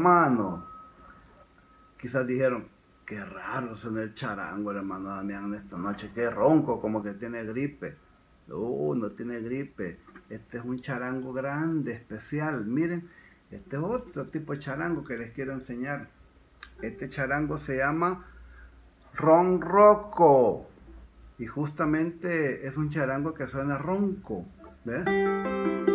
hermano. Quizás dijeron, qué raro suena el charango, hermano Damián, esta noche, qué ronco, como que tiene gripe. Uh, no tiene gripe. Este es un charango grande, especial. Miren, este es otro tipo de charango que les quiero enseñar. Este charango se llama ronroco. Y justamente es un charango que suena ronco. ¿Ves?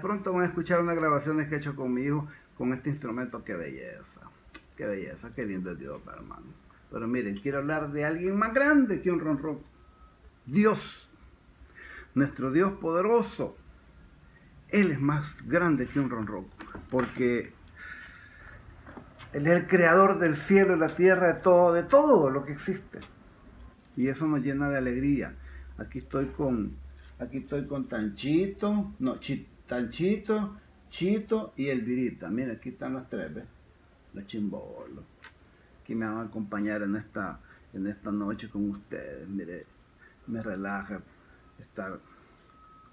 Pronto van a escuchar unas grabaciones que he hecho con mi hijo con este instrumento. Qué belleza. Qué belleza. Qué lindo es Dios, hermano. Pero miren, quiero hablar de alguien más grande que un ronroco. Dios. Nuestro Dios poderoso. Él es más grande que un ronroco. Porque Él es el creador del cielo y la tierra, de todo, de todo lo que existe. Y eso nos llena de alegría. Aquí estoy con, aquí estoy con Tanchito, no, Tanchito, Chito y Elvirita. Miren, aquí están las tres, ¿ves? La chimbolo. Aquí me van a acompañar en esta, en esta noche con ustedes. Mire, me relaja estar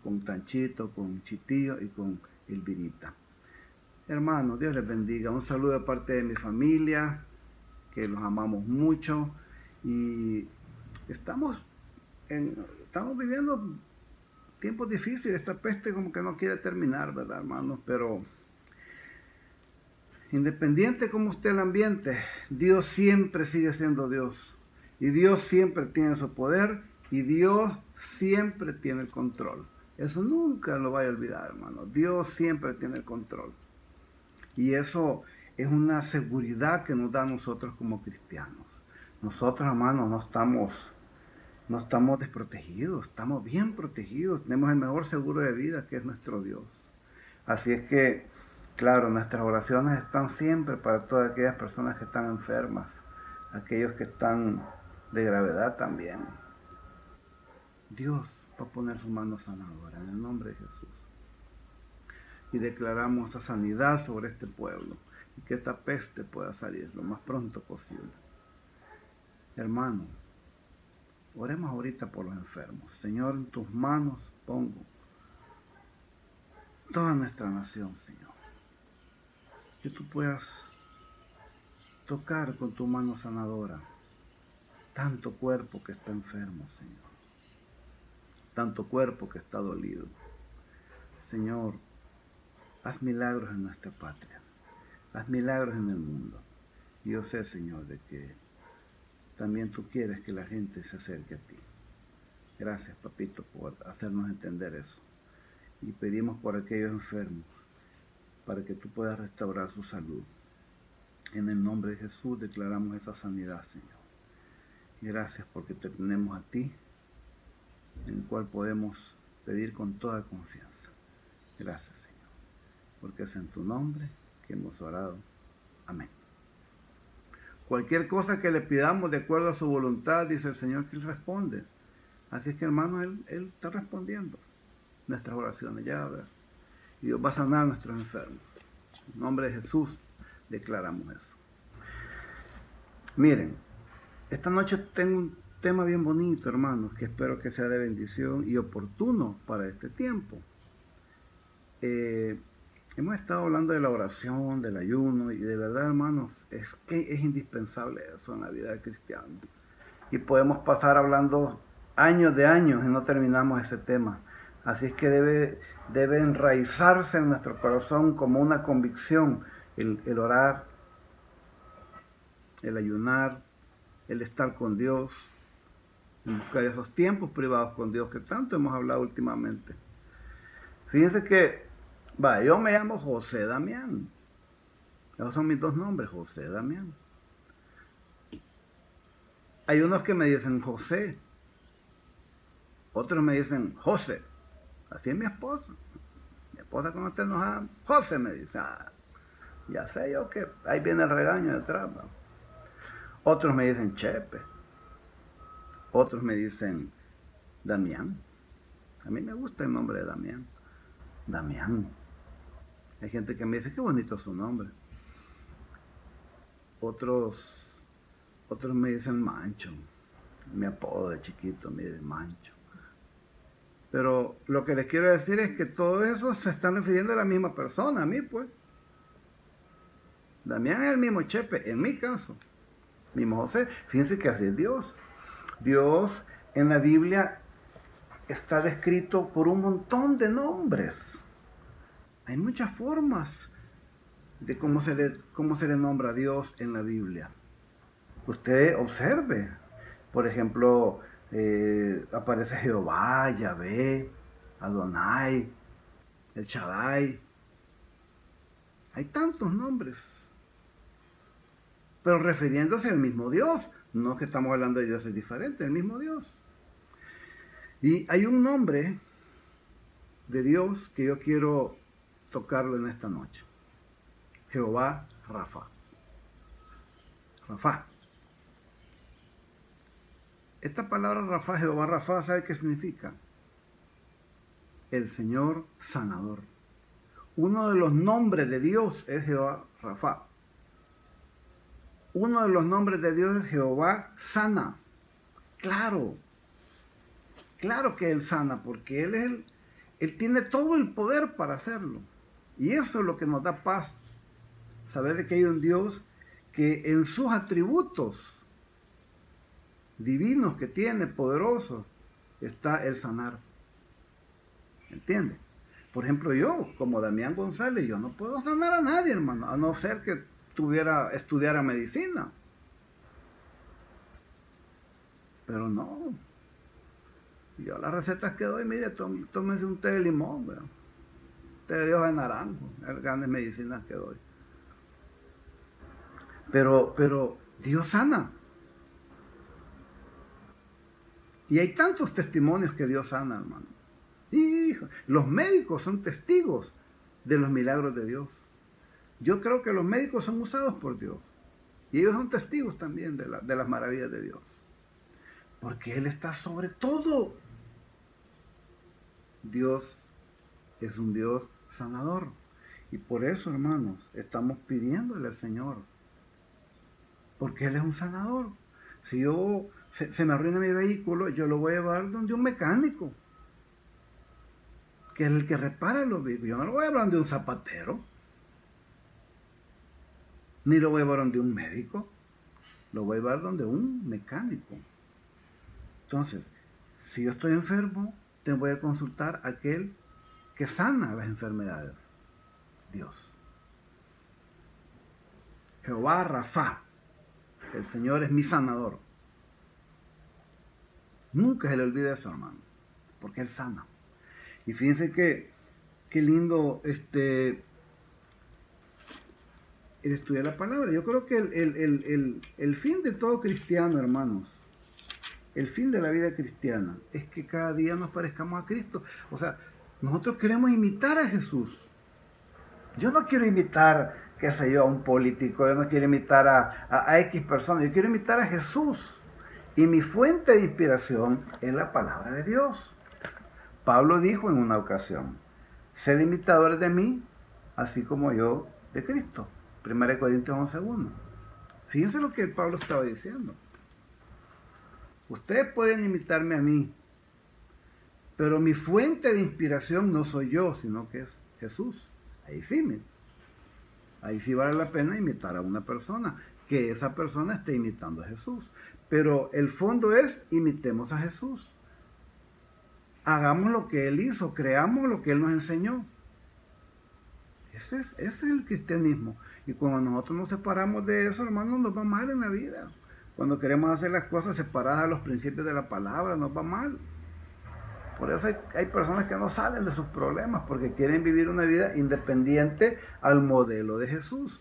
con Tanchito, con Chitillo y con Elvirita. Hermanos, Dios les bendiga. Un saludo de parte de mi familia, que los amamos mucho y estamos, en, estamos viviendo tiempos difíciles. Esta peste como que no quiere terminar, ¿verdad, hermanos? Pero independiente como esté el ambiente, Dios siempre sigue siendo Dios. Y Dios siempre tiene su poder y Dios siempre tiene el control. Eso nunca lo vaya a olvidar, hermano. Dios siempre tiene el control. Y eso es una seguridad que nos da a nosotros como cristianos. Nosotros, hermanos, no estamos, no estamos desprotegidos, estamos bien protegidos. Tenemos el mejor seguro de vida que es nuestro Dios. Así es que, claro, nuestras oraciones están siempre para todas aquellas personas que están enfermas, aquellos que están de gravedad también. Dios va a poner su mano sanadora en el nombre de Jesús y declaramos esa sanidad sobre este pueblo y que esta peste pueda salir lo más pronto posible. Hermano, oremos ahorita por los enfermos. Señor, en tus manos pongo toda nuestra nación, Señor. Que tú puedas tocar con tu mano sanadora tanto cuerpo que está enfermo, Señor. Tanto cuerpo que está dolido. Señor, Haz milagros en nuestra patria. Haz milagros en el mundo. Yo sé, Señor, de que también tú quieres que la gente se acerque a ti. Gracias, papito, por hacernos entender eso. Y pedimos por aquellos enfermos, para que tú puedas restaurar su salud. En el nombre de Jesús declaramos esa sanidad, Señor. Gracias porque te tenemos a ti, en el cual podemos pedir con toda confianza. Gracias porque es en tu nombre que hemos orado. Amén. Cualquier cosa que le pidamos de acuerdo a su voluntad, dice el Señor que Él responde. Así es que hermano, Él, él está respondiendo nuestras oraciones, ya a ver. Y Dios va a sanar a nuestros enfermos. En nombre de Jesús declaramos eso. Miren, esta noche tengo un tema bien bonito, hermanos, que espero que sea de bendición y oportuno para este tiempo. Eh, Hemos estado hablando de la oración, del ayuno, y de verdad, hermanos, es que es indispensable eso en la vida del cristiano. Y podemos pasar hablando años de años y no terminamos ese tema. Así es que debe, debe enraizarse en nuestro corazón como una convicción el, el orar, el ayunar, el estar con Dios, buscar esos tiempos privados con Dios que tanto hemos hablado últimamente. Fíjense que Va, yo me llamo José Damián. Esos son mis dos nombres, José Damián. Hay unos que me dicen José. Otros me dicen José. Así es mi esposa. Mi esposa cuando está enojada, José me dice. Ah, ya sé yo que ahí viene el regaño detrás. Otros me dicen Chepe. Otros me dicen Damián. A mí me gusta el nombre de Damián. Damián. Hay gente que me dice, qué bonito su nombre. Otros, otros me dicen Mancho. Mi apodo de chiquito, mire, Mancho. Pero lo que les quiero decir es que todo eso se están refiriendo a la misma persona, a mí pues. Damián es el mismo Chepe, en mi caso. Mismo José. Fíjense que así es Dios. Dios en la Biblia está descrito por un montón de nombres. Hay muchas formas de cómo se le, cómo se le nombra a Dios en la Biblia. Usted observe, por ejemplo, eh, aparece Jehová, Yahvé, Adonai, el Shaddai. Hay tantos nombres. Pero refiriéndose al mismo Dios. No que estamos hablando de dioses diferentes, el mismo Dios. Y hay un nombre de Dios que yo quiero tocarlo en esta noche. Jehová Rafa. Rafa. Esta palabra Rafa, Jehová Rafa, ¿sabe qué significa? El Señor sanador. Uno de los nombres de Dios es Jehová Rafa. Uno de los nombres de Dios es Jehová sana. Claro, claro que Él sana, porque Él, es él tiene todo el poder para hacerlo. Y eso es lo que nos da paz, saber de que hay un Dios que en sus atributos divinos que tiene, poderosos, está el sanar. ¿Entiende? Por ejemplo, yo, como Damián González, yo no puedo sanar a nadie, hermano, a no ser que tuviera, estudiara medicina. Pero no. Yo las recetas que doy, mire, tómese un té de limón, té de hoja de naranjo, grandes medicinas que doy. Pero, pero Dios sana. Y hay tantos testimonios que Dios sana, hermano. Hijo, los médicos son testigos de los milagros de Dios. Yo creo que los médicos son usados por Dios. Y ellos son testigos también de, de las maravillas de Dios. Porque Él está sobre todo. Dios es un Dios sanador. Y por eso, hermanos, estamos pidiéndole al Señor. Porque Él es un sanador. Si yo se, me arruina mi vehículo, yo lo voy a llevar donde un mecánico, que es el que repara los vehículos. Yo no lo voy a llevar donde un zapatero, ni lo voy a llevar donde un médico, lo voy a llevar donde un mecánico. Entonces, si yo estoy enfermo, te voy a consultar a aquel que sana las enfermedades. Dios. Jehová Rafa. El Señor es mi sanador. Nunca se le olvide eso, hermano, porque Él sana. Y fíjense que, qué lindo este, el estudiar la palabra. Yo creo que el, fin de todo cristiano, hermanos, el fin de la vida cristiana es que cada día nos parezcamos a Cristo. O sea, nosotros queremos imitar a Jesús. Yo no quiero imitar, qué sé yo, a un político, yo no quiero imitar a, X personas, yo quiero imitar a Jesús. Y mi fuente de inspiración es la palabra de Dios. Pablo dijo en una ocasión, sed imitadores de mí, así como yo de Cristo. 1 Corintios 11.1. Fíjense lo que Pablo estaba diciendo. Ustedes pueden imitarme a mí, pero mi fuente de inspiración no soy yo, sino que es Jesús. Ahí sí, ahí sí vale la pena imitar a una persona, que esa persona esté imitando a Jesús. Pero el fondo es, imitemos a Jesús. Hagamos lo que Él hizo, creamos lo que Él nos enseñó. Ese es, ese es el cristianismo. Y cuando nosotros nos separamos de eso, hermanos, nos va mal en la vida. Cuando queremos hacer las cosas separadas a los principios de la palabra, nos va mal. Por eso hay, hay, personas que no salen de sus problemas, porque quieren vivir una vida independiente al modelo de Jesús.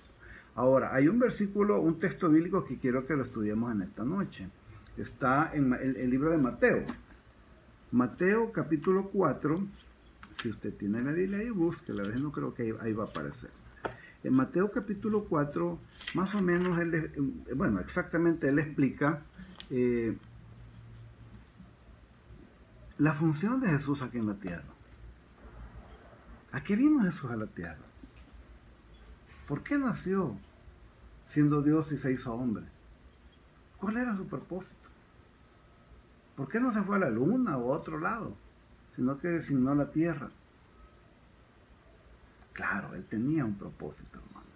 Ahora, hay un versículo, un texto bíblico que quiero que lo estudiemos en esta noche. Está en el, libro de Mateo. Mateo capítulo 4. Si usted tiene la Biblia ahí, busque, la vez no creo que ahí, va a aparecer. En Mateo capítulo 4, más o menos, él, bueno, exactamente él explica eh, la función de Jesús aquí en la tierra. ¿A qué vino Jesús a la tierra? ¿Por qué nació siendo Dios y se hizo hombre? ¿Cuál era su propósito? ¿Por qué no se fue a la luna o a otro lado? sino que designó la tierra. Claro, él tenía un propósito, hermano.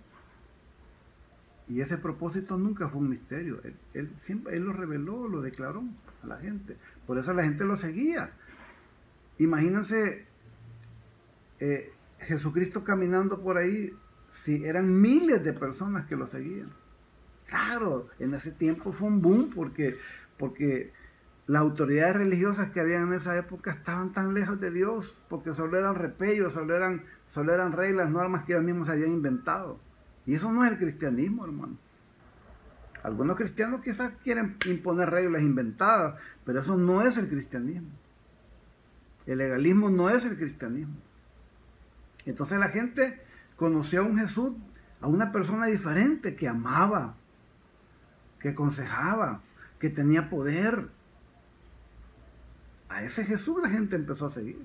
Y ese propósito nunca fue un misterio. Él, siempre, él lo reveló, lo declaró a la gente. Por eso la gente lo seguía. Imagínense eh, Jesucristo caminando por ahí, si eran miles de personas que lo seguían. Claro, en ese tiempo fue un boom porque, porque las autoridades religiosas que habían en esa época estaban tan lejos de Dios, porque solo eran repellos, solo eran, solo eran reglas, normas que ellos mismos habían inventado. Y eso no es el cristianismo, hermano. Algunos cristianos quizás quieren imponer reglas inventadas, pero eso no es el cristianismo. El legalismo no es el cristianismo. Entonces la gente conoció a un Jesús, a una persona diferente que amaba, que aconsejaba, que tenía poder. A ese Jesús la gente empezó a seguir.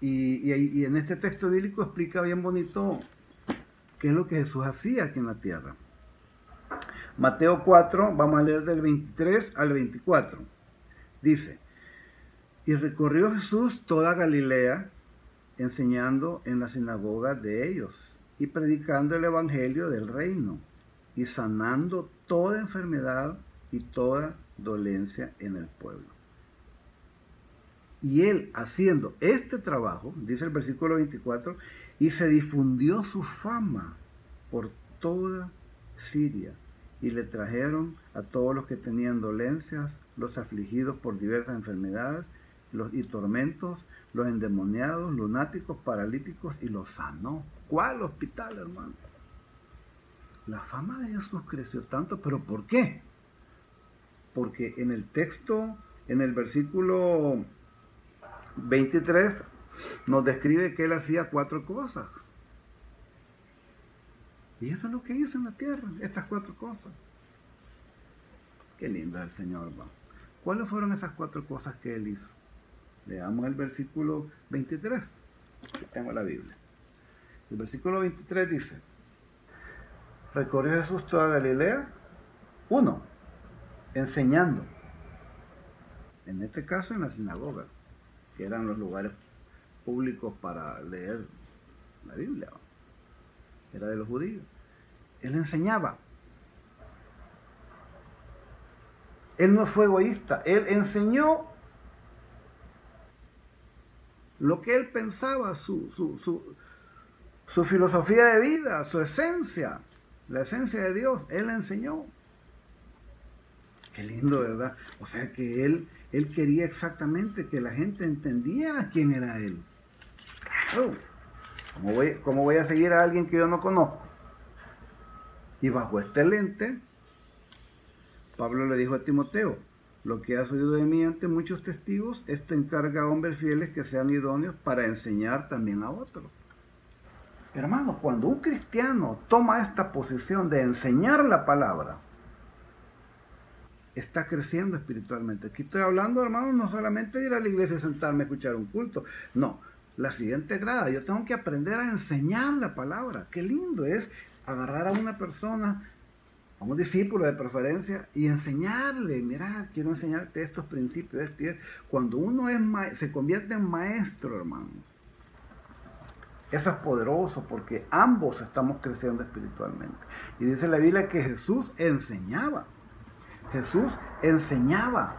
Y, en este texto bíblico explica bien bonito qué es lo que Jesús hacía aquí en la tierra. Mateo 4, vamos a leer del 23 al 24. Dice, y recorrió Jesús toda Galilea, enseñando en la sinagoga de ellos y predicando el Evangelio del reino y sanando toda enfermedad y toda dolencia en el pueblo. Y él haciendo este trabajo, dice el versículo 24, y se difundió su fama por toda Siria, y le trajeron a todos los que tenían dolencias, los afligidos por diversas enfermedades los, y tormentos, los endemoniados, lunáticos, paralíticos, y los sanó. ¿Cuál hospital, hermano? La fama de Jesús creció tanto, pero ¿por qué? Porque en el texto, en el versículo 23, nos describe que él hacía cuatro cosas. Y eso es lo que hizo en la tierra, estas cuatro cosas. Qué lindo el Señor, ¿Cuáles fueron esas cuatro cosas que él hizo? Leamos el versículo 23. tengo la Biblia. El versículo 23 dice, recorrió Jesús toda Galilea, uno, enseñando, en este caso en la sinagoga, que eran los lugares públicos para leer la Biblia, era de los judíos. Él enseñaba. Él no fue egoísta, él enseñó lo que él pensaba, su, su, filosofía de vida, su esencia, la esencia de Dios, él enseñó. Qué lindo, ¿verdad? O sea que él, él quería exactamente que la gente entendiera quién era él. ¿Cómo voy, ¿Cómo voy a seguir a alguien que yo no conozco? Y bajo este lente, Pablo le dijo a Timoteo, lo que has oído de mí ante muchos testigos, esto encarga a hombres fieles que sean idóneos para enseñar también a otros. Hermano, cuando un cristiano toma esta posición de enseñar la palabra, está creciendo espiritualmente. Aquí estoy hablando, hermano, no solamente ir a la iglesia y sentarme a escuchar un culto. No, la siguiente grada, yo tengo que aprender a enseñar la palabra. Qué lindo es agarrar a una persona a un discípulo de preferencia y enseñarle, mira, quiero enseñarte estos principios. Cuando uno es se convierte en maestro, hermano, eso es poderoso porque ambos estamos creciendo espiritualmente. Y dice la Biblia que Jesús enseñaba. Jesús enseñaba.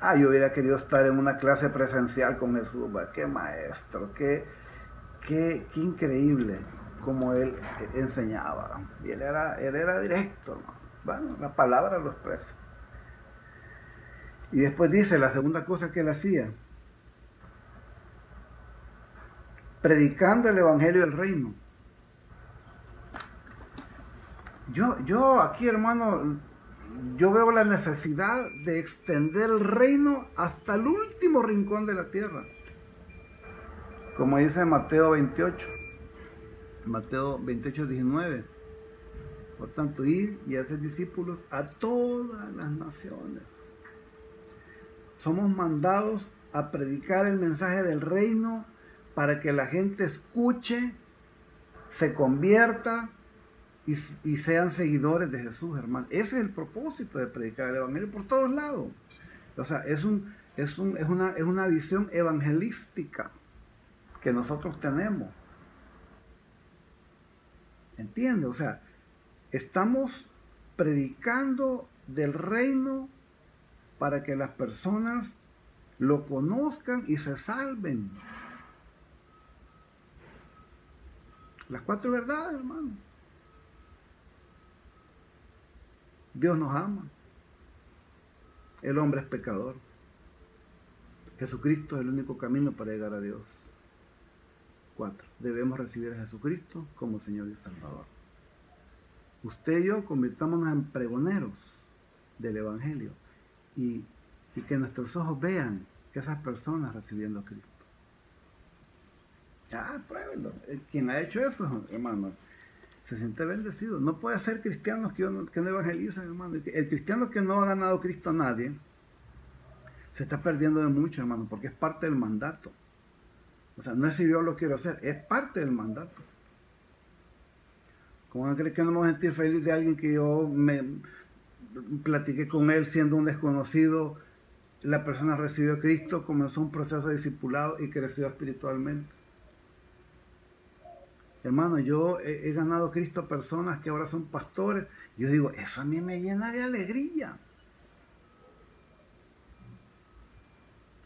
Ah, yo hubiera querido estar en una clase presencial con Jesús. Qué maestro, qué, qué, qué increíble como él enseñaba. Y él era, él era directo, Bueno, la palabra lo expresa. Y después dice la segunda cosa que él hacía, predicando el Evangelio del Reino. Yo, yo aquí, hermano, yo veo la necesidad de extender el reino hasta el último rincón de la tierra. Como dice Mateo 28. Mateo 28, 19. Por tanto, ir y hacer discípulos a todas las naciones. Somos mandados a predicar el mensaje del reino para que la gente escuche, se convierta y, sean seguidores de Jesús, hermano. Ese es el propósito de predicar el Evangelio por todos lados. O sea, es, un, es, un, es, una, es una visión evangelística que nosotros tenemos. ¿Entiende? O sea, estamos predicando del reino para que las personas lo conozcan y se salven. Las cuatro verdades, hermano. Dios nos ama. El hombre es pecador. Jesucristo es el único camino para llegar a Dios. Cuatro. Debemos recibir a Jesucristo como Señor y Salvador. Usted y yo convirtámonos en pregoneros del Evangelio y, y que nuestros ojos vean esas personas recibiendo a Cristo. Ya, pruébenlo. Eh, quien ha hecho eso, hermano, se siente bendecido. No puede ser cristianos que, no, que no evangelizan, hermano. El cristiano que no ha ganado Cristo a nadie, se está perdiendo de mucho, hermano, porque es parte del mandato. O sea, no es si yo lo quiero hacer, es parte del mandato. ¿Cómo van a creer que no me voy a sentir feliz de alguien que yo me platiqué con él siendo un desconocido? La persona recibió Cristo, comenzó un proceso discipulado y creció espiritualmente. Hermano, yo he, ganado a Cristo personas que ahora son pastores. Yo digo, eso a mí me llena de alegría.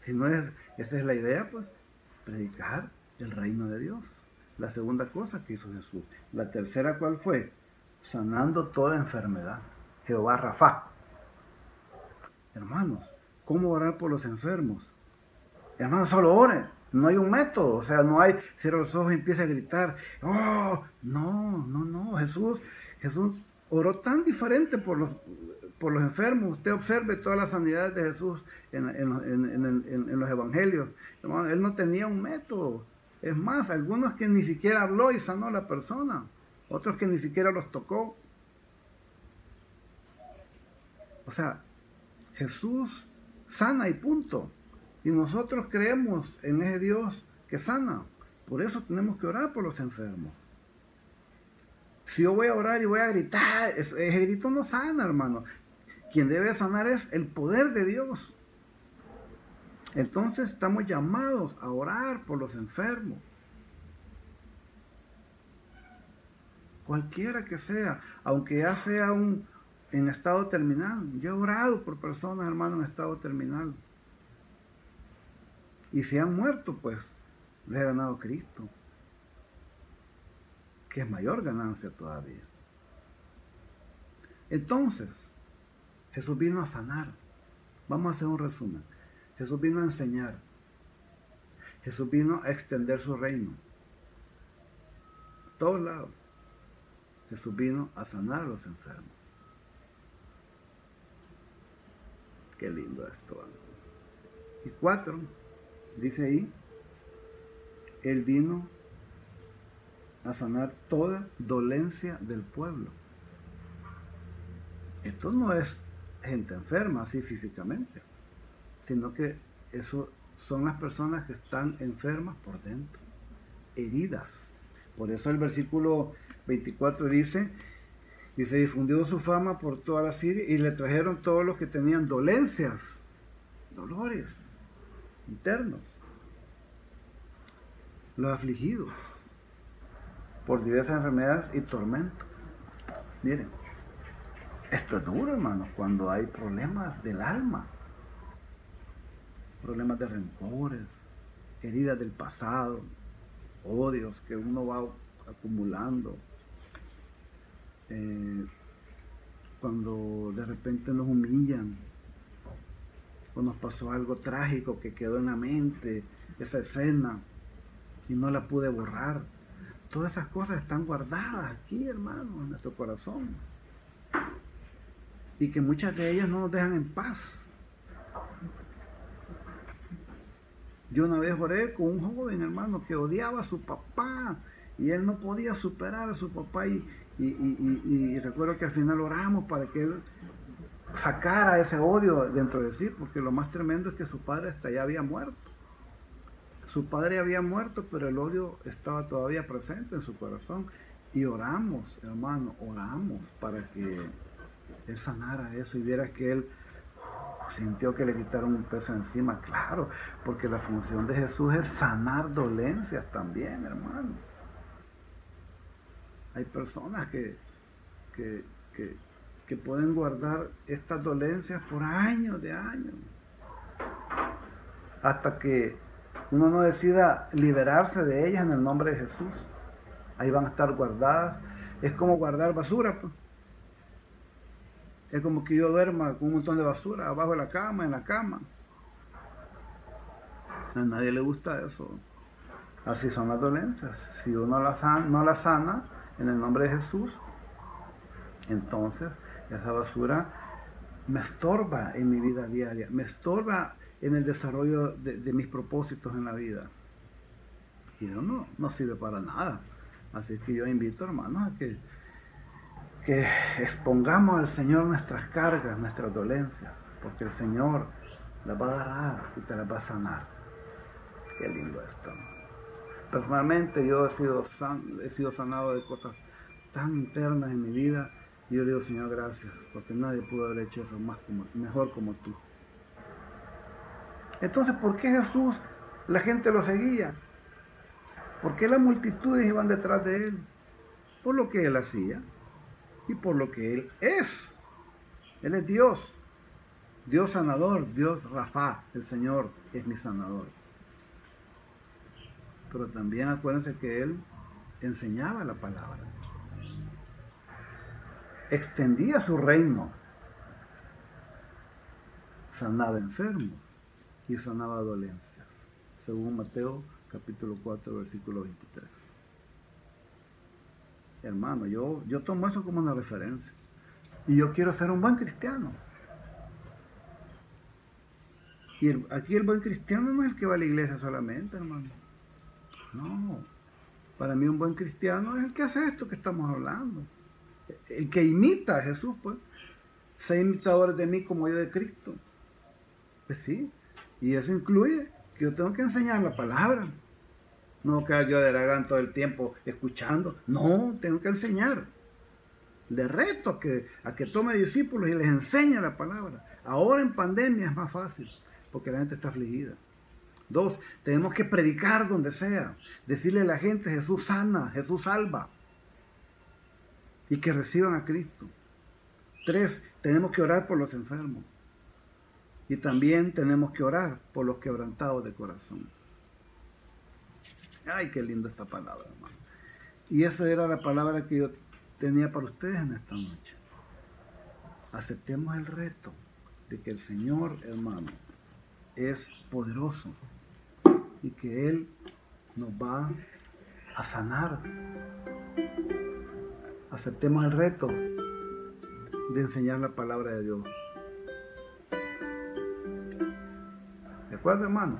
Si no es, esa es la idea, pues, predicar el reino de Dios. La segunda cosa que hizo Jesús. La tercera, ¿cuál fue? Sanando toda enfermedad. Jehová Rafa. Hermanos, ¿cómo orar por los enfermos? Hermanos, solo oren. No hay un método, o sea, no hay, cierra los ojos y empieza a gritar, oh, no, no, no, Jesús, Jesús oró tan diferente por los, por los enfermos. Usted observe todas las sanidades de Jesús en, en los evangelios. Él no tenía un método. Es más, algunos que ni siquiera habló y sanó a la persona, otros que ni siquiera los tocó. O sea, Jesús sana y punto. Y nosotros creemos en ese Dios que sana. Por eso tenemos que orar por los enfermos. Si yo voy a orar y voy a gritar, ese grito no sana, hermano. Quien debe sanar es el poder de Dios. Entonces estamos llamados a orar por los enfermos. Cualquiera que sea, aunque ya sea un en estado terminal. Yo he orado por personas, hermano, en estado terminal. Y si han muerto, pues les he ganado Cristo, que es mayor ganancia todavía. Entonces, Jesús vino a sanar. Vamos a hacer un resumen. Jesús vino a enseñar. Jesús vino a extender su reino. todos lados. Jesús vino a sanar a los enfermos. Qué lindo esto. Y cuatro, dice ahí, Él vino a sanar toda dolencia del pueblo. Esto no es gente enferma así físicamente sino que eso son las personas que están enfermas por dentro, heridas. Por eso el versículo 24 dice, y se difundió su fama por toda la Siria y le trajeron todos los que tenían dolencias, dolores internos, los afligidos por diversas enfermedades y tormentos. Miren, esto es duro, hermanos, cuando hay problemas del alma problemas de rencores, heridas del pasado, odios que uno va acumulando. Eh, cuando de repente nos humillan, o nos pasó algo trágico que quedó en la mente, esa escena, y no la pude borrar. Todas esas cosas están guardadas aquí, hermano, en nuestro corazón. Y que muchas de ellas no nos dejan en paz. Yo una vez oré con un joven hermano que odiaba a su papá y él no podía superar a su papá y, y, recuerdo que al final oramos para que él sacara ese odio dentro de sí, porque lo más tremendo es que su padre hasta ya había muerto. Su padre había muerto, pero el odio estaba todavía presente en su corazón. Y oramos, hermano, oramos para que él sanara eso y viera que él sintió que le quitaron un peso encima, claro, porque la función de Jesús es sanar dolencias también, hermano. Hay personas que, que pueden guardar estas dolencias por años de años, hasta que uno no decida liberarse de ellas en el nombre de Jesús. Ahí van a estar guardadas. Es como guardar basura. Pues. Es como que yo duerma con un montón de basura abajo de la cama, en la cama. A nadie le gusta eso. Así son las dolencias. Si uno no la sana en el nombre de Jesús, entonces esa basura me estorba en mi vida diaria, me estorba en el desarrollo de, mis propósitos en la vida. Y eso no, no sirve para nada. Así que yo invito, hermanos, a que, que expongamos al Señor nuestras cargas, nuestras dolencias, porque el Señor las va a dar y te las va a sanar. Qué lindo esto. Personalmente yo he sido, he sido sanado de cosas tan internas en mi vida y yo le digo, Señor, gracias, porque nadie pudo haber hecho eso más como, mejor como tú. Entonces, ¿por qué Jesús la gente lo seguía? ¿Por qué las multitudes iban detrás de él? Por lo que él hacía y por lo que él es. Él es Dios. Dios sanador, Dios Rafa, el Señor es mi sanador. Pero también acuérdense que él enseñaba la palabra. Extendía su reino. Sanaba enfermos y sanaba dolencias, según Mateo capítulo 4, versículo 23. Hermano, yo, yo tomo eso como una referencia. Y yo quiero ser un buen cristiano. Y aquí el buen cristiano no es el que va a la iglesia solamente, hermano. No. Para mí un buen cristiano es el que hace esto que estamos hablando. El que imita a Jesús, pues. Sea imitador de mí como yo de Cristo. Pues sí. Y eso incluye que yo tengo que enseñar la palabra. No que yo de Aragán todo el tiempo escuchando. No, tengo que enseñar. Le reto que, a que tome discípulos y les enseñe la palabra. Ahora en pandemia es más fácil, porque la gente está afligida. Dos, tenemos que predicar donde sea. Decirle a la gente, Jesús sana, Jesús salva. Y que reciban a Cristo. Tres, tenemos que orar por los enfermos. Y también tenemos que orar por los quebrantados de corazón. Ay, qué linda esta palabra, hermano. Y esa era la palabra que yo tenía para ustedes en esta noche. Aceptemos el reto de que el Señor, hermano, es poderoso y que Él nos va a sanar. Aceptemos el reto de enseñar la palabra de Dios. ¿De acuerdo, hermano?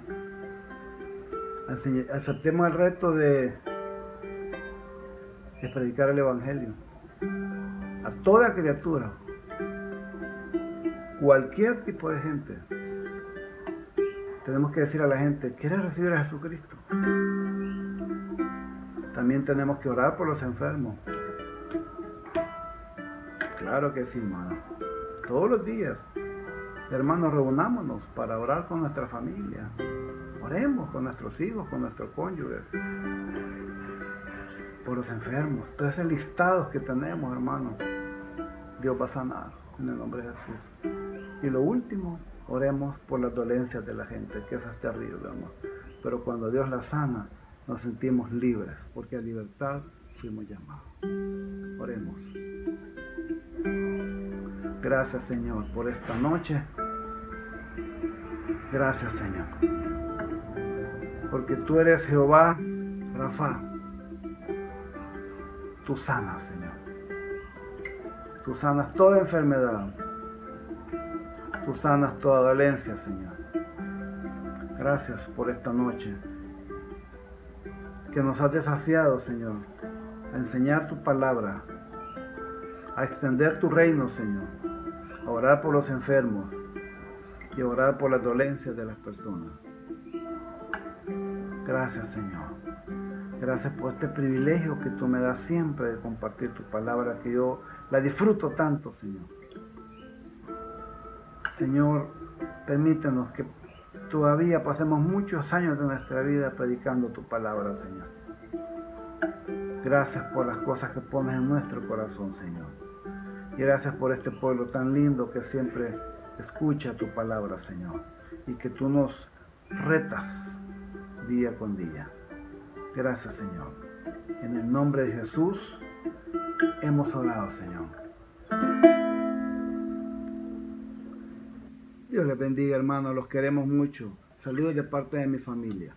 aceptemos el reto de, predicar el Evangelio a toda criatura, cualquier tipo de gente. Tenemos que decir a la gente, ¿quieres recibir a Jesucristo? También tenemos que orar por los enfermos. Claro que sí, hermano. Todos los días, hermanos, reunámonos para orar con nuestra familia, Oremos con nuestros hijos, con nuestros cónyuges, por los enfermos, todos esos listados que tenemos, hermanos. Dios va a sanar en el nombre de Jesús. Y lo último, oremos por las dolencias de la gente, que eso es terrible, hermano. Pero cuando Dios la sana, nos sentimos libres, porque a libertad fuimos llamados. Oremos. Gracias, Señor, por esta noche. Gracias, Señor porque tú eres Jehová Rafa. Tú sanas, Señor. Tú sanas toda enfermedad. Tú sanas toda dolencia, Señor. Gracias por esta noche que nos has desafiado, Señor, a enseñar tu palabra, a extender tu reino, Señor, orar por los enfermos y orar por las dolencias de las personas. Gracias Señor. Gracias por este privilegio que tú me das siempre de compartir tu palabra, que yo la disfruto tanto, Señor. Señor, Permítenos que todavía pasemos muchos años de nuestra vida predicando tu palabra, Señor. Gracias por las cosas que pones en nuestro corazón, Señor. Y gracias por este pueblo tan lindo que siempre escucha tu palabra, Señor. Y que tú nos retas día con día. Gracias, Señor. En el nombre de Jesús hemos orado, Señor. Dios les bendiga, hermanos. Los queremos mucho. Saludos de parte de mi familia.